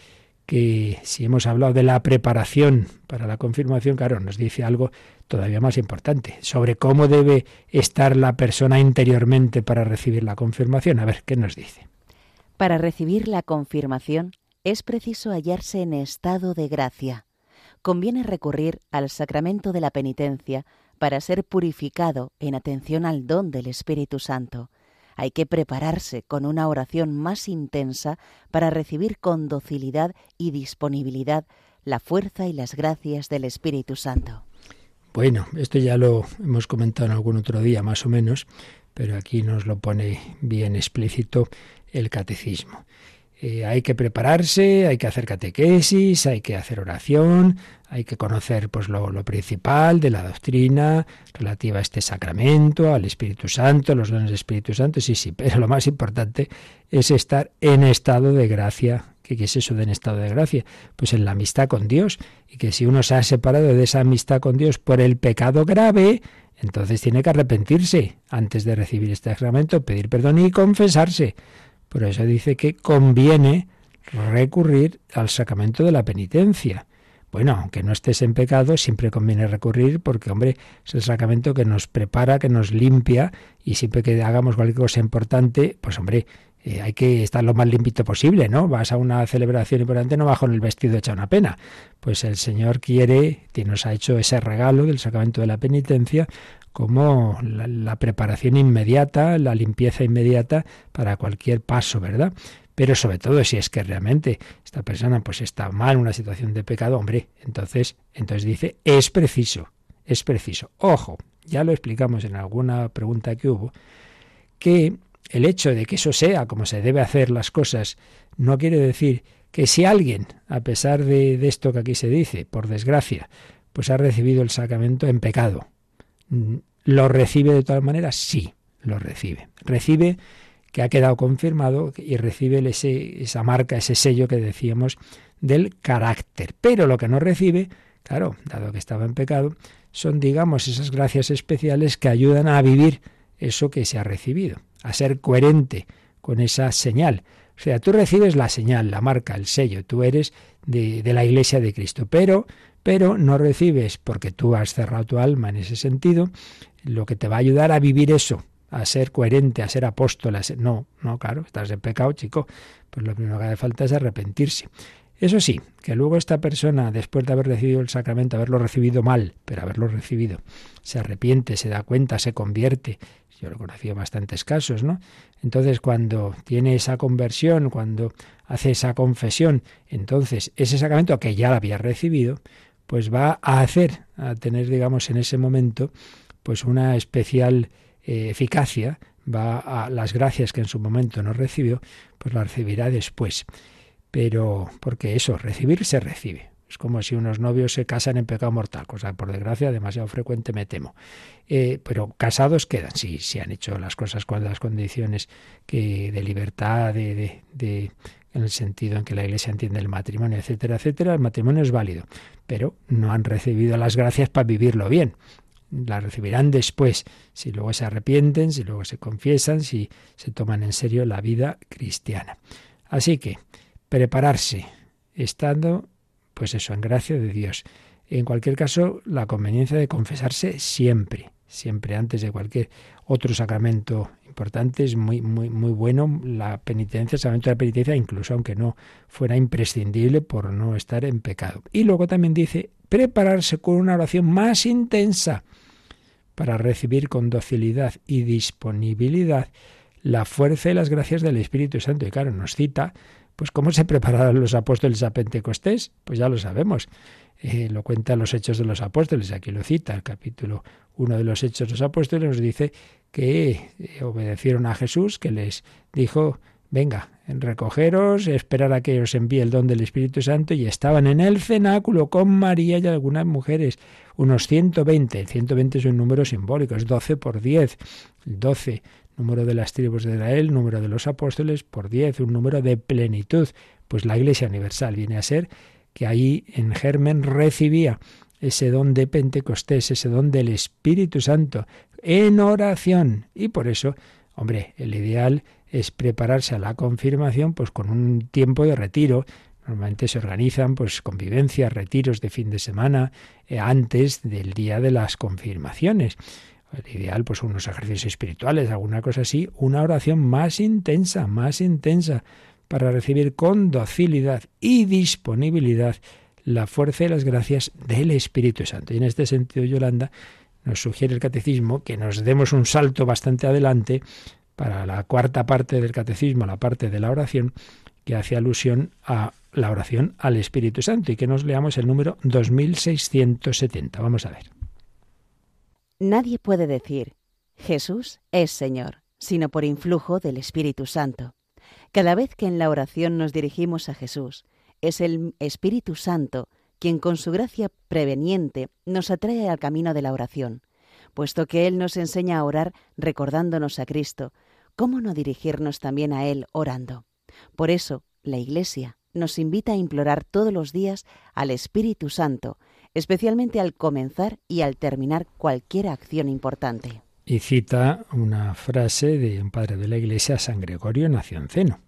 que si hemos hablado de la preparación para la confirmación, claro, nos dice algo todavía más importante, sobre cómo debe estar la persona interiormente para recibir la confirmación. A ver, ¿qué nos dice? Para recibir la confirmación es preciso hallarse en estado de gracia. Conviene recurrir al sacramento de la penitencia para ser purificado en atención al don del Espíritu Santo hay que prepararse con una oración más intensa para recibir con docilidad y disponibilidad la fuerza y las gracias del Espíritu Santo. Bueno, esto ya lo hemos comentado en algún otro día más o menos, pero aquí nos lo pone bien explícito el catecismo. eh, hay que prepararse, hay que hacer catequesis, hay que hacer oración, hay que conocer pues lo, principal de la doctrina relativa a este sacramento, al Espíritu Santo, los dones del Espíritu Santo, sí, sí, pero lo más importante es estar en estado de gracia. ¿Qué, es eso de en estado de gracia? Pues en la amistad con Dios. Y que si uno se ha separado de esa amistad con Dios por el pecado grave, entonces tiene que arrepentirse antes de recibir este sacramento, pedir perdón y confesarse. Por eso dice que conviene recurrir al sacramento de la penitencia. Bueno, aunque no estés en pecado, siempre conviene recurrir porque, hombre, es el sacramento que nos prepara, que nos limpia y siempre que hagamos cualquier cosa importante, pues, hombre, eh, hay que estar lo más limpito posible, ¿no? Vas a una celebración importante, no vas con el vestido hecha una pena. Pues el Señor quiere, que nos ha hecho ese regalo del sacramento de la penitencia, como la, preparación inmediata, la limpieza inmediata para cualquier paso, ¿verdad? Pero sobre todo si es que realmente esta persona pues está mal en una situación de pecado, hombre, entonces, entonces dice, es preciso, es preciso. Ojo, ya lo explicamos en alguna pregunta que hubo, que el hecho de que eso sea como se debe hacer las cosas no quiere decir que si alguien, a pesar de, de esto que aquí se dice, por desgracia, pues ha recibido el sacramento en pecado, ¿Lo recibe de todas maneras? Sí, lo recibe. Recibe que ha quedado confirmado y recibe ese, esa marca, ese sello que decíamos del carácter. Pero lo que no recibe, claro, dado que estaba en pecado, son, digamos, esas gracias especiales que ayudan a vivir eso que se ha recibido, a ser coherente con esa señal. O sea, tú recibes la señal, la marca, el sello, tú eres de, de la Iglesia de Cristo, pero pero no recibes porque tú has cerrado tu alma en ese sentido, lo que te va a ayudar a vivir eso, a ser coherente, a ser apóstol, a ser... no, no, claro, estás en pecado, chico, pues lo primero que hace falta es arrepentirse. Eso sí, que luego esta persona, después de haber recibido el sacramento, haberlo recibido mal, pero haberlo recibido, se arrepiente, se da cuenta, se convierte. Yo lo he conocido bastantes casos, ¿no? Entonces, cuando tiene esa conversión, cuando hace esa confesión, entonces ese sacramento que ya lo había recibido, pues va a hacer, a tener, digamos, en ese momento, pues una especial eh, eficacia, va a las gracias que en su momento no recibió, pues la recibirá después. Pero, porque eso, recibir se recibe. Es como si unos novios se casan en pecado mortal, cosa por desgracia demasiado frecuente me temo. Eh, pero casados quedan, sí, si han hecho las cosas con las condiciones que de libertad, de, de en el sentido en que la Iglesia entiende el matrimonio, etcétera, etcétera, el matrimonio es válido, pero no han recibido las gracias para vivirlo bien. Las recibirán después, si luego se arrepienten, si luego se confiesan, si se toman en serio la vida cristiana. Así que, prepararse, estando, pues eso, en gracia de Dios. En cualquier caso, la conveniencia de confesarse siempre, siempre antes de cualquier otro sacramento importante, es muy, muy, muy bueno la penitencia, el sacramento de la penitencia, incluso aunque no fuera imprescindible por no estar en pecado. Y luego también dice prepararse con una oración más intensa para recibir con docilidad y disponibilidad la fuerza y las gracias del Espíritu Santo. Y claro, nos cita, pues cómo se prepararon los apóstoles a Pentecostés, pues ya lo sabemos. Eh, lo cuenta los Hechos de los Apóstoles, aquí lo cita, el capítulo 1 de los Hechos de los Apóstoles nos dice que eh, obedecieron a Jesús, que les dijo, venga, recogeros, esperar a que os envíe el don del Espíritu Santo, y estaban en el cenáculo con María y algunas mujeres, unos 120, el 120 es un número simbólico, es 12 por 10, 12 número de las tribus de Israel, número de los apóstoles por 10, un número de plenitud, pues la Iglesia Universal viene a ser que ahí en germen recibía ese don de Pentecostés, ese don del Espíritu Santo, en oración. Y por eso, hombre, el ideal es prepararse a la confirmación pues con un tiempo de retiro. Normalmente se organizan pues convivencias, retiros de fin de semana eh, antes del día de las confirmaciones. El ideal, pues unos ejercicios espirituales, alguna cosa así, una oración más intensa, más intensa, para recibir con docilidad y disponibilidad la fuerza y las gracias del Espíritu Santo. Y en este sentido, Yolanda, nos sugiere el catecismo que nos demos un salto bastante adelante para la cuarta parte del catecismo, la parte de la oración, que hace alusión a la oración al Espíritu Santo y que nos leamos el número 2670. Vamos a ver. Nadie puede decir, Jesús es Señor, sino por influjo del Espíritu Santo. Cada vez que en la oración nos dirigimos a Jesús, es el Espíritu Santo quien con su gracia preveniente nos atrae al camino de la oración, puesto que Él nos enseña a orar recordándonos a Cristo, ¿cómo no dirigirnos también a Él orando? Por eso, la Iglesia nos invita a implorar todos los días al Espíritu Santo, especialmente al comenzar y al terminar cualquier acción importante. Y cita una frase de un padre de la Iglesia, San Gregorio Nacionceno.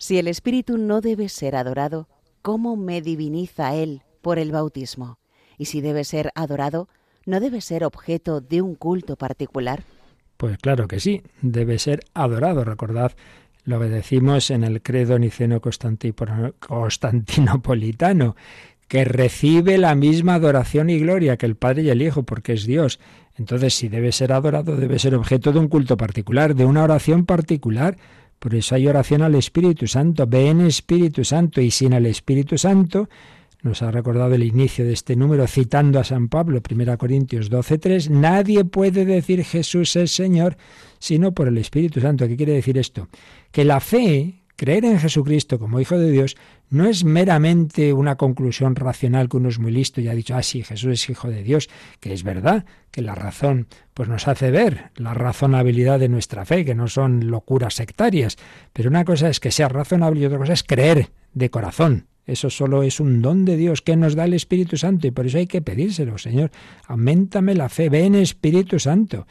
Si el Espíritu no debe ser adorado, ¿cómo me diviniza Él por el bautismo? Y si debe ser adorado, ¿no debe ser objeto de un culto particular? Pues claro que sí, debe ser adorado. Recordad lo que decimos en el credo niceno constantinopolitano, que recibe la misma adoración y gloria que el Padre y el Hijo, porque es Dios. Entonces, si debe ser adorado, debe ser objeto de un culto particular, de una oración particular. Por eso hay oración al Espíritu Santo. Ven Espíritu Santo. Y sin el Espíritu Santo, nos ha recordado el inicio de este número citando a San Pablo, 1 Corintios 12:3, nadie puede decir Jesús es Señor sino por el Espíritu Santo. ¿Qué quiere decir esto? Que la fe, creer en Jesucristo como Hijo de Dios, no es meramente una conclusión racional que uno es muy listo y ha dicho, ah, sí, Jesús es Hijo de Dios, que es verdad, que la razón pues nos hace ver la razonabilidad de nuestra fe, que no son locuras sectarias. Pero una cosa es que sea razonable y otra cosa es creer de corazón. Eso solo es un don de Dios que nos da el Espíritu Santo y por eso hay que pedírselo, Señor. Aumentame la fe, ven Espíritu Santo.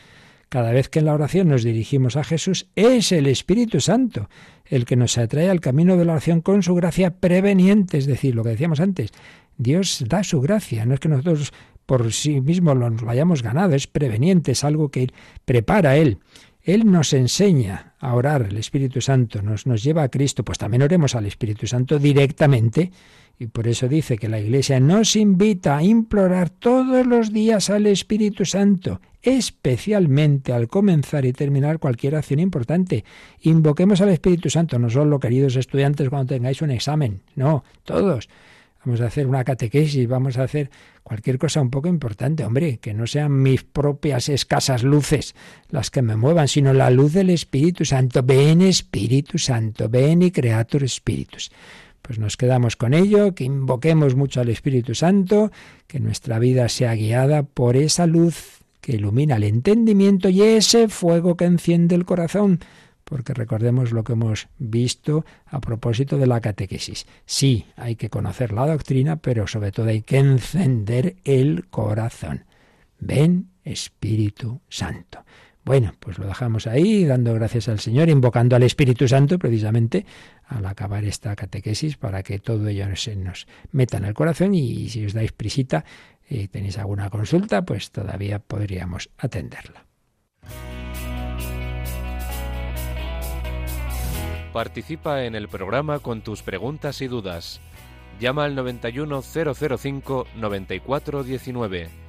Cada vez que en la oración nos dirigimos a Jesús, es el Espíritu Santo el que nos atrae al camino de la oración con su gracia preveniente, es decir, lo que decíamos antes, Dios da su gracia, no es que nosotros por sí mismos lo hayamos ganado, es preveniente, es algo que prepara Él. Él nos enseña a orar, el Espíritu Santo nos, nos lleva a Cristo, pues también oremos al Espíritu Santo directamente. Y por eso dice que la Iglesia nos invita a implorar todos los días al Espíritu Santo, especialmente al comenzar y terminar cualquier acción importante. Invoquemos al Espíritu Santo, no solo queridos estudiantes cuando tengáis un examen, no, todos vamos a hacer una catequesis, vamos a hacer cualquier cosa un poco importante, hombre, que no sean mis propias escasas luces las que me muevan, sino la luz del Espíritu Santo. Ven Espíritu Santo, ven y Creator Espíritus. Pues nos quedamos con ello, que invoquemos mucho al Espíritu Santo, que nuestra vida sea guiada por esa luz que ilumina el entendimiento y ese fuego que enciende el corazón porque recordemos lo que hemos visto a propósito de la catequesis. Sí, hay que conocer la doctrina, pero sobre todo hay que encender el corazón. Ven Espíritu Santo. Bueno, pues lo dejamos ahí, dando gracias al Señor, invocando al Espíritu Santo precisamente al acabar esta catequesis para que todo ello se nos meta en el corazón y si os dais prisita y tenéis alguna consulta, pues todavía podríamos atenderla. Participa en el programa con tus preguntas y dudas. Llama al 91005 9419.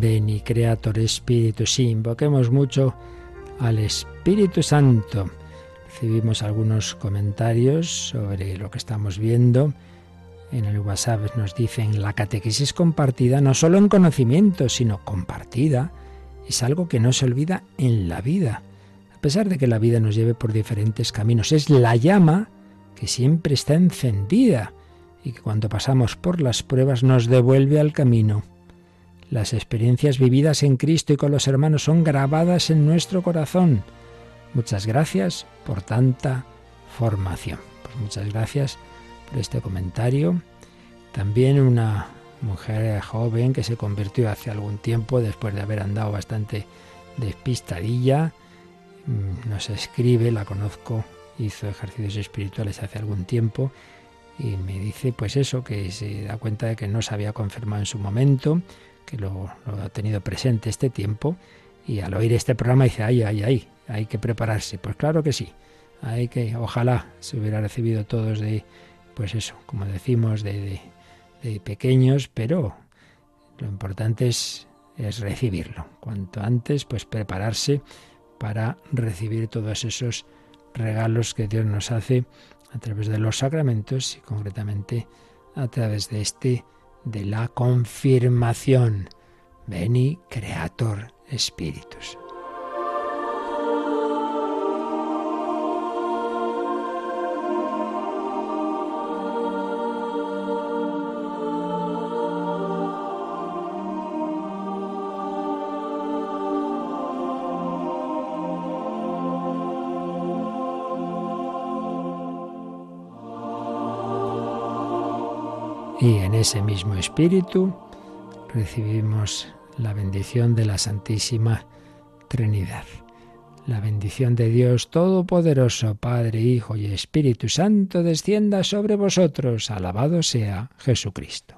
Veni Creator Espíritu. Sí, invoquemos mucho al Espíritu Santo. Recibimos algunos comentarios sobre lo que estamos viendo. En el WhatsApp nos dicen la catequesis compartida no solo en conocimiento, sino compartida. Es algo que no se olvida en la vida. A pesar de que la vida nos lleve por diferentes caminos, es la llama que siempre está encendida y que cuando pasamos por las pruebas nos devuelve al camino. Las experiencias vividas en Cristo y con los hermanos son grabadas en nuestro corazón. Muchas gracias por tanta formación. Pues muchas gracias por este comentario. También una mujer joven que se convirtió hace algún tiempo después de haber andado bastante despistadilla. Mm, nos escribe, la conozco, hizo ejercicios espirituales hace algún tiempo y me dice pues eso, que se da cuenta de que no se había confirmado en su momento, que lo, ha tenido presente este tiempo y al oír este programa dice, ay, ay, ay, hay que prepararse. Pues claro que sí, hay que, ojalá se hubiera recibido todos de, pues eso, como decimos, de, de, pequeños, pero lo importante es, es recibirlo. Cuanto antes, pues prepararse para recibir todos esos regalos que Dios nos hace a través de los sacramentos y concretamente a través de este de la confirmación. Veni Creator Spiritus. Y en ese mismo espíritu recibimos la bendición de la Santísima Trinidad. La bendición de Dios Todopoderoso, Padre, Hijo y Espíritu Santo, descienda sobre vosotros. Alabado sea Jesucristo.